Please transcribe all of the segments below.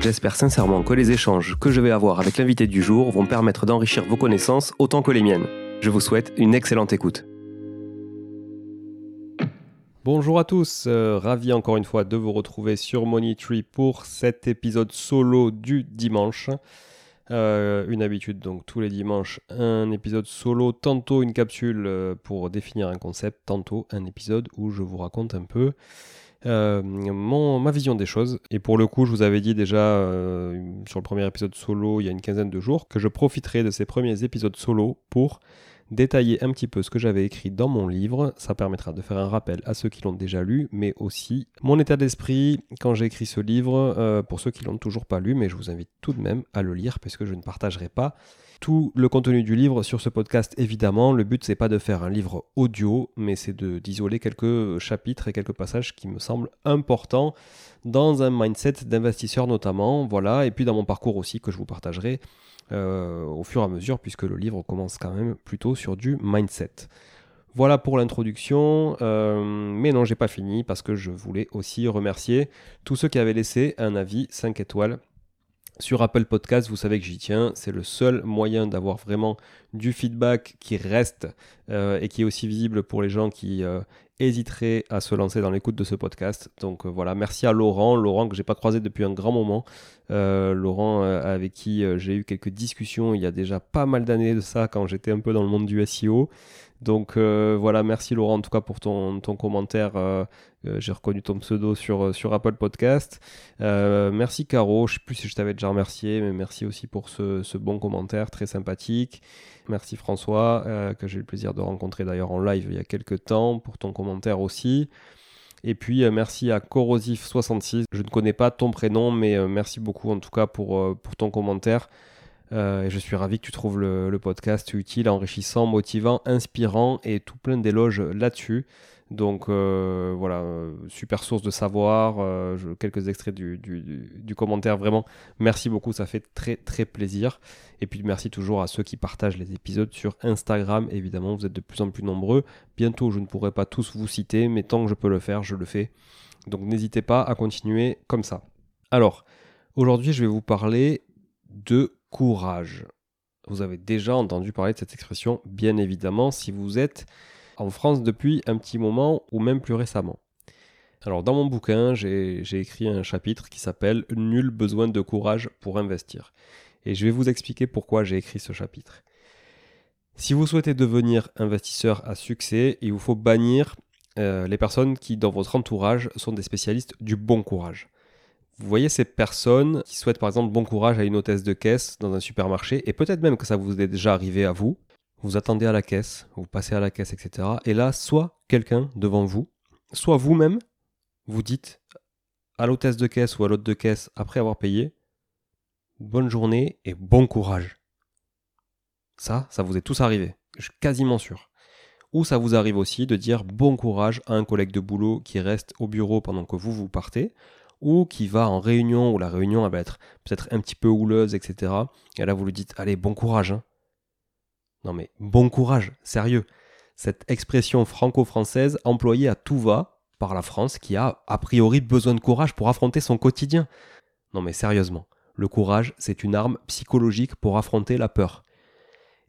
J'espère sincèrement que les échanges que je vais avoir avec l'invité du jour vont permettre d'enrichir vos connaissances autant que les miennes. Je vous souhaite une excellente écoute. Bonjour à tous, euh, ravi encore une fois de vous retrouver sur Money Tree pour cet épisode solo du dimanche. Euh, une habitude donc tous les dimanches, un épisode solo, tantôt une capsule euh, pour définir un concept, tantôt un épisode où je vous raconte un peu euh, mon, ma vision des choses. Et pour le coup, je vous avais dit déjà euh, sur le premier épisode solo il y a une quinzaine de jours que je profiterai de ces premiers épisodes solo pour détailler un petit peu ce que j'avais écrit dans mon livre. Ça permettra de faire un rappel à ceux qui l'ont déjà lu, mais aussi mon état d'esprit quand j'ai écrit ce livre euh, pour ceux qui l'ont toujours pas lu, mais je vous invite tout de même à le lire parce que je ne partagerai pas tout le contenu du livre sur ce podcast, évidemment. Le but, c'est pas de faire un livre audio, mais c'est d'isoler quelques chapitres et quelques passages qui me semblent importants dans un mindset d'investisseur notamment. Voilà, et puis dans mon parcours aussi que je vous partagerai euh, au fur et à mesure, puisque le livre commence quand même plutôt sur du mindset. Voilà pour l'introduction, euh, mais non, j'ai pas fini parce que je voulais aussi remercier tous ceux qui avaient laissé un avis 5 étoiles sur Apple Podcast, vous savez que j'y tiens. C'est le seul moyen d'avoir vraiment du feedback qui reste euh, et qui est aussi visible pour les gens qui hésiteraient à se lancer dans l'écoute de ce podcast. Donc euh, voilà, merci à Laurent, Laurent que j'ai pas croisé depuis un grand moment, Laurent avec qui j'ai eu quelques discussions il y a déjà pas mal d'années de ça quand j'étais un peu dans le monde du SEO. Donc euh, voilà, merci Laurent en tout cas pour ton, ton commentaire. Euh, euh, j'ai reconnu ton pseudo sur, sur Apple Podcast. merci Caro, je sais plus si je t'avais déjà remercié, mais merci aussi pour ce, ce bon commentaire très sympathique. Merci François, que j'ai eu le plaisir de rencontrer d'ailleurs en live il y a quelques temps, pour ton commentaire aussi. Et puis merci à Corrosif66. Je ne connais pas ton prénom, mais merci beaucoup en tout cas pour, ton commentaire. Euh, et je suis ravi que tu trouves le, podcast utile, enrichissant, motivant, inspirant et tout plein d'éloges là-dessus. Donc euh, voilà, euh, super source de savoir. quelques extraits du, commentaire, vraiment. Merci beaucoup, ça fait très très plaisir. Et puis merci toujours à ceux qui partagent les épisodes sur Instagram. Évidemment, vous êtes de plus en plus nombreux. Bientôt, je ne pourrai pas tous vous citer, mais tant que je peux le faire, je le fais. Donc n'hésitez pas à continuer comme ça. Alors, aujourd'hui, je vais vous parler de courage. Vous avez déjà entendu parler de cette expression, bien évidemment, si vous êtes en France depuis un petit moment ou même plus récemment. Alors dans mon bouquin, j'ai écrit un chapitre qui s'appelle Nul besoin de courage pour investir. Et je vais vous expliquer pourquoi j'ai écrit ce chapitre. Si vous souhaitez devenir investisseur à succès, il vous faut bannir euh, les personnes qui, dans votre entourage, sont des spécialistes du bon courage. Vous voyez ces personnes qui souhaitent par exemple bon courage à une hôtesse de caisse dans un supermarché, et peut-être même que ça vous est déjà arrivé à vous, vous attendez à la caisse, vous passez à la caisse, etc. Et là, soit quelqu'un devant vous, soit vous-même, vous dites à l'hôtesse de caisse ou à l'hôte de caisse après avoir payé, bonne journée et bon courage. Ça, ça vous est tous arrivé, je suis quasiment sûr. Ou ça vous arrive aussi de dire bon courage à un collègue de boulot qui reste au bureau pendant que vous vous partez, ou qui va en réunion, où la réunion va être peut-être un petit peu houleuse, etc. Et là, vous lui dites, allez, bon courage. Hein. Non mais, bon courage, sérieux. Cette expression franco-française employée à tout va par la France qui a a priori besoin de courage pour affronter son quotidien. Non mais sérieusement, le courage, c'est une arme psychologique pour affronter la peur.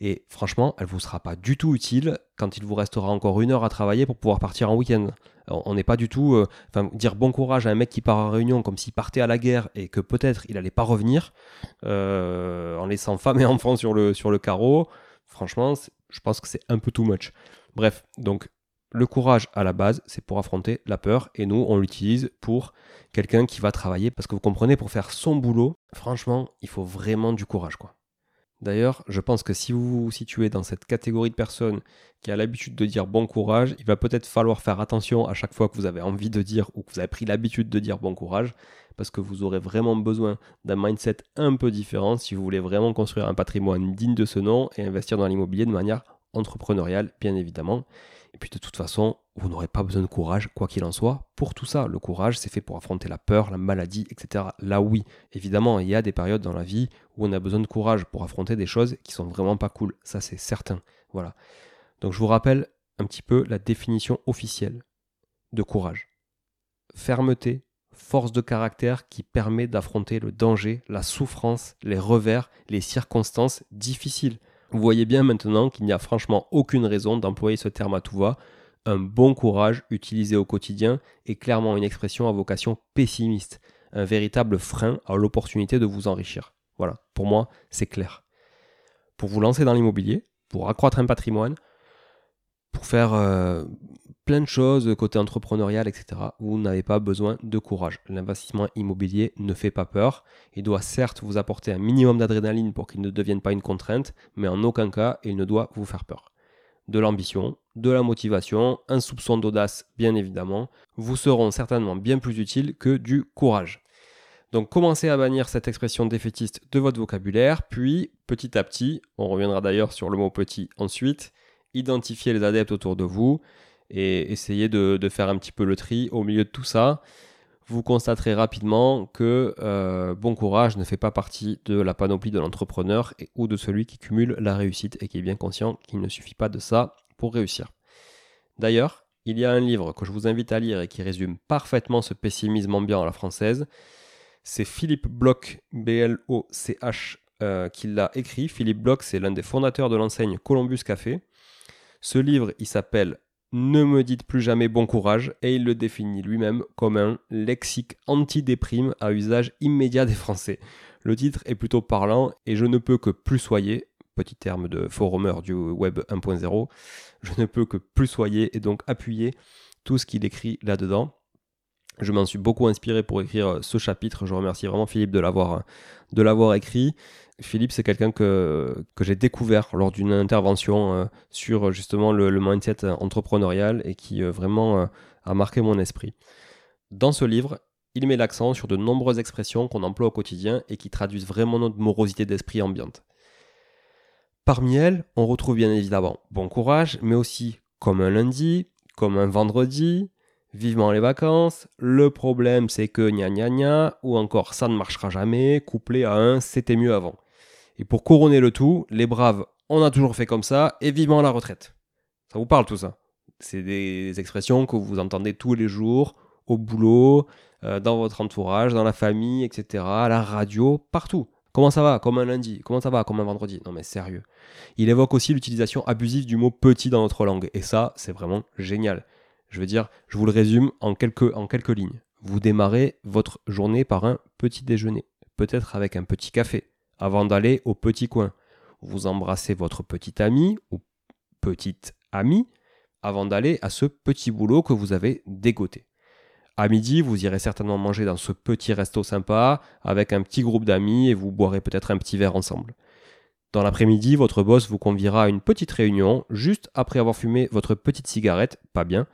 Et franchement, elle ne vous sera pas du tout utile quand il vous restera encore une heure à travailler pour pouvoir partir en week-end. On n'est pas du tout. Euh, enfin, dire bon courage à un mec qui part en réunion comme s'il partait à la guerre et que peut-être il n'allait pas revenir euh, en laissant femme et enfant sur le, sur le carreau. Franchement, je pense que c'est un peu too much. Bref, donc le courage à la base, c'est pour affronter la peur et nous, on l'utilise pour quelqu'un qui va travailler parce que vous comprenez, pour faire son boulot, franchement, il faut vraiment du courage quoi. D'ailleurs, je pense que si vous vous situez dans cette catégorie de personnes qui a l'habitude de dire bon courage, il va peut-être falloir faire attention à chaque fois que vous avez envie de dire ou que vous avez pris l'habitude de dire bon courage, parce que vous aurez vraiment besoin d'un mindset un peu différent si vous voulez vraiment construire un patrimoine digne de ce nom et investir dans l'immobilier de manière entrepreneuriale, bien évidemment. Et puis de toute façon, vous n'aurez pas besoin de courage, quoi qu'il en soit, pour tout ça. Le courage, c'est fait pour affronter la peur, la maladie, etc. Là, oui, évidemment, il y a des périodes dans la vie où on a besoin de courage pour affronter des choses qui sont vraiment pas cool. Ça, c'est certain. Voilà. Donc, je vous rappelle un petit peu la définition officielle de courage. Fermeté, force de caractère qui permet d'affronter le danger, la souffrance, les revers, les circonstances difficiles. Vous voyez bien maintenant qu'il n'y a franchement aucune raison d'employer ce terme à tout va. Un bon courage utilisé au quotidien est clairement une expression à vocation pessimiste, un véritable frein à l'opportunité de vous enrichir. Voilà, pour moi, c'est clair. Pour vous lancer dans l'immobilier, pour accroître un patrimoine, pour faire euh, plein de choses côté entrepreneurial, etc. Vous n'avez pas besoin de courage. L'investissement immobilier ne fait pas peur. Il doit certes vous apporter un minimum d'adrénaline pour qu'il ne devienne pas une contrainte, mais en aucun cas il ne doit vous faire peur. De l'ambition, de la motivation, un soupçon d'audace bien évidemment, vous seront certainement bien plus utiles que du courage. Donc commencez à bannir cette expression défaitiste de votre vocabulaire, puis petit à petit, on reviendra d'ailleurs sur le mot petit ensuite, identifiez les adeptes autour de vous et essayez de, faire un petit peu le tri au milieu de tout ça. Vous constaterez rapidement que euh, bon courage ne fait pas partie de la panoplie de l'entrepreneur ou de celui qui cumule la réussite et qui est bien conscient qu'il ne suffit pas de ça pour réussir. D'ailleurs, il y a un livre que je vous invite à lire et qui résume parfaitement ce pessimisme ambiant à la française. C'est Philippe Bloch, B-L-O-C-H, euh, qui l'a écrit. Philippe Bloch, c'est l'un des fondateurs de l'enseigne Columbus Café. Ce livre, il s'appelle Ne me dites plus jamais bon courage et il le définit lui-même comme un lexique anti-déprime à usage immédiat des Français. Le titre est plutôt parlant et je ne peux que plus soyer, petit terme de forumeur du web 1.0, je ne peux que plus soyer et donc appuyer tout ce qu'il écrit là-dedans. Je m'en suis beaucoup inspiré pour écrire ce chapitre. Je remercie vraiment Philippe de l'avoir, l'avoir écrit. Philippe, c'est quelqu'un que, j'ai découvert lors d'une intervention euh, sur justement le, mindset entrepreneurial et qui euh, vraiment euh, a marqué mon esprit. Dans ce livre, il met l'accent sur de nombreuses expressions qu'on emploie au quotidien et qui traduisent vraiment notre morosité d'esprit ambiante. Parmi elles, on retrouve bien évidemment bon courage, mais aussi comme un lundi, comme un vendredi, vivement les vacances, le problème c'est que gna gna gna, ou encore ça ne marchera jamais, couplé à un c'était mieux avant. Et pour couronner le tout, les braves, on a toujours fait comme ça, et vivement la retraite. Ça vous parle tout ça? C'est des expressions que vous entendez tous les jours, au boulot, euh, dans votre entourage, dans la famille, etc., à la radio, partout. Comment ça va? Comme un lundi Comment ça va? Comme un vendredi Non mais sérieux. Il évoque aussi l'utilisation abusive du mot petit dans notre langue. Et ça, c'est vraiment génial. Je veux dire, je vous le résume en quelques, lignes. Vous démarrez votre journée par un petit déjeuner, peut-être avec un petit café, avant d'aller au petit coin. Vous embrassez votre petit ami ou petite amie avant d'aller à ce petit boulot que vous avez dégoté. À midi, vous irez certainement manger dans ce petit resto sympa avec un petit groupe d'amis et vous boirez peut-être un petit verre ensemble. Dans l'après-midi, votre boss vous conviera à une petite réunion juste après avoir fumé votre petite cigarette, pas bien,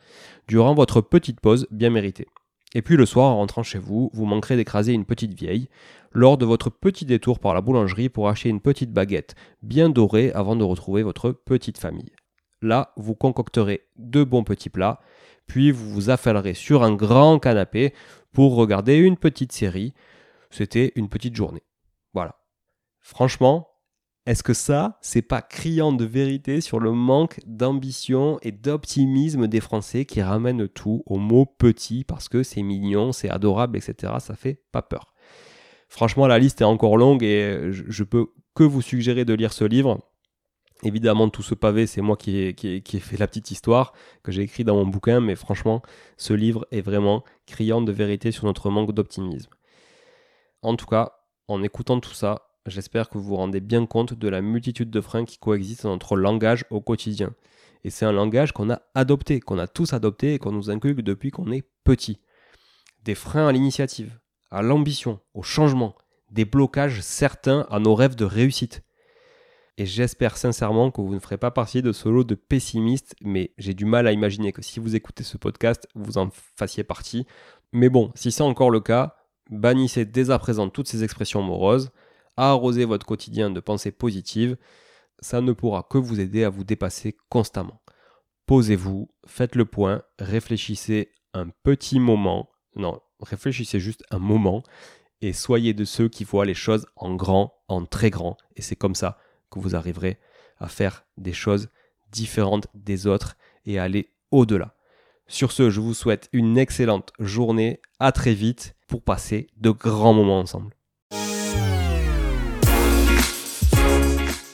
durant votre petite pause bien méritée. Et puis le soir, en rentrant chez vous, vous manquerez d'écraser une petite vieille lors de votre petit détour par la boulangerie pour acheter une petite baguette bien dorée avant de retrouver votre petite famille. Là, vous concocterez deux bons petits plats, puis vous vous affalerez sur un grand canapé pour regarder une petite série. C'était une petite journée. Voilà. Franchement, est-ce que ça, c'est pas criant de vérité sur le manque d'ambition et d'optimisme des Français qui ramènent tout au mot petit parce que c'est mignon, c'est adorable, etc. Ça fait pas peur. Franchement, la liste est encore longue et je, peux que vous suggérer de lire ce livre. Évidemment, tout ce pavé, c'est moi qui ai, fait la petite histoire que j'ai écrit dans mon bouquin, mais franchement, ce livre est vraiment criant de vérité sur notre manque d'optimisme. En tout cas, en écoutant tout ça, J'espère que vous vous rendez bien compte de la multitude de freins qui coexistent dans notre langage au quotidien. Et c'est un langage qu'on a adopté, qu'on a tous adopté et qu'on nous inculque depuis qu'on est petit. Des freins à l'initiative, à l'ambition, au changement, des blocages certains à nos rêves de réussite. Et j'espère sincèrement que vous ne ferez pas partie de ce lot de pessimistes, mais j'ai du mal à imaginer que si vous écoutez ce podcast, vous en fassiez partie. Mais bon, si c'est encore le cas, Bannissez dès à présent toutes ces expressions moroses. Arrosez votre quotidien de pensées positives. Ça ne pourra que vous aider à vous dépasser constamment. Posez-vous, faites le point, réfléchissez un petit moment. Non, réfléchissez juste un moment et soyez de ceux qui voient les choses en grand, en très grand. Et c'est comme ça que vous arriverez à faire des choses différentes des autres et à aller au-delà. Sur ce, je vous souhaite une excellente journée. À très vite pour passer de grands moments ensemble.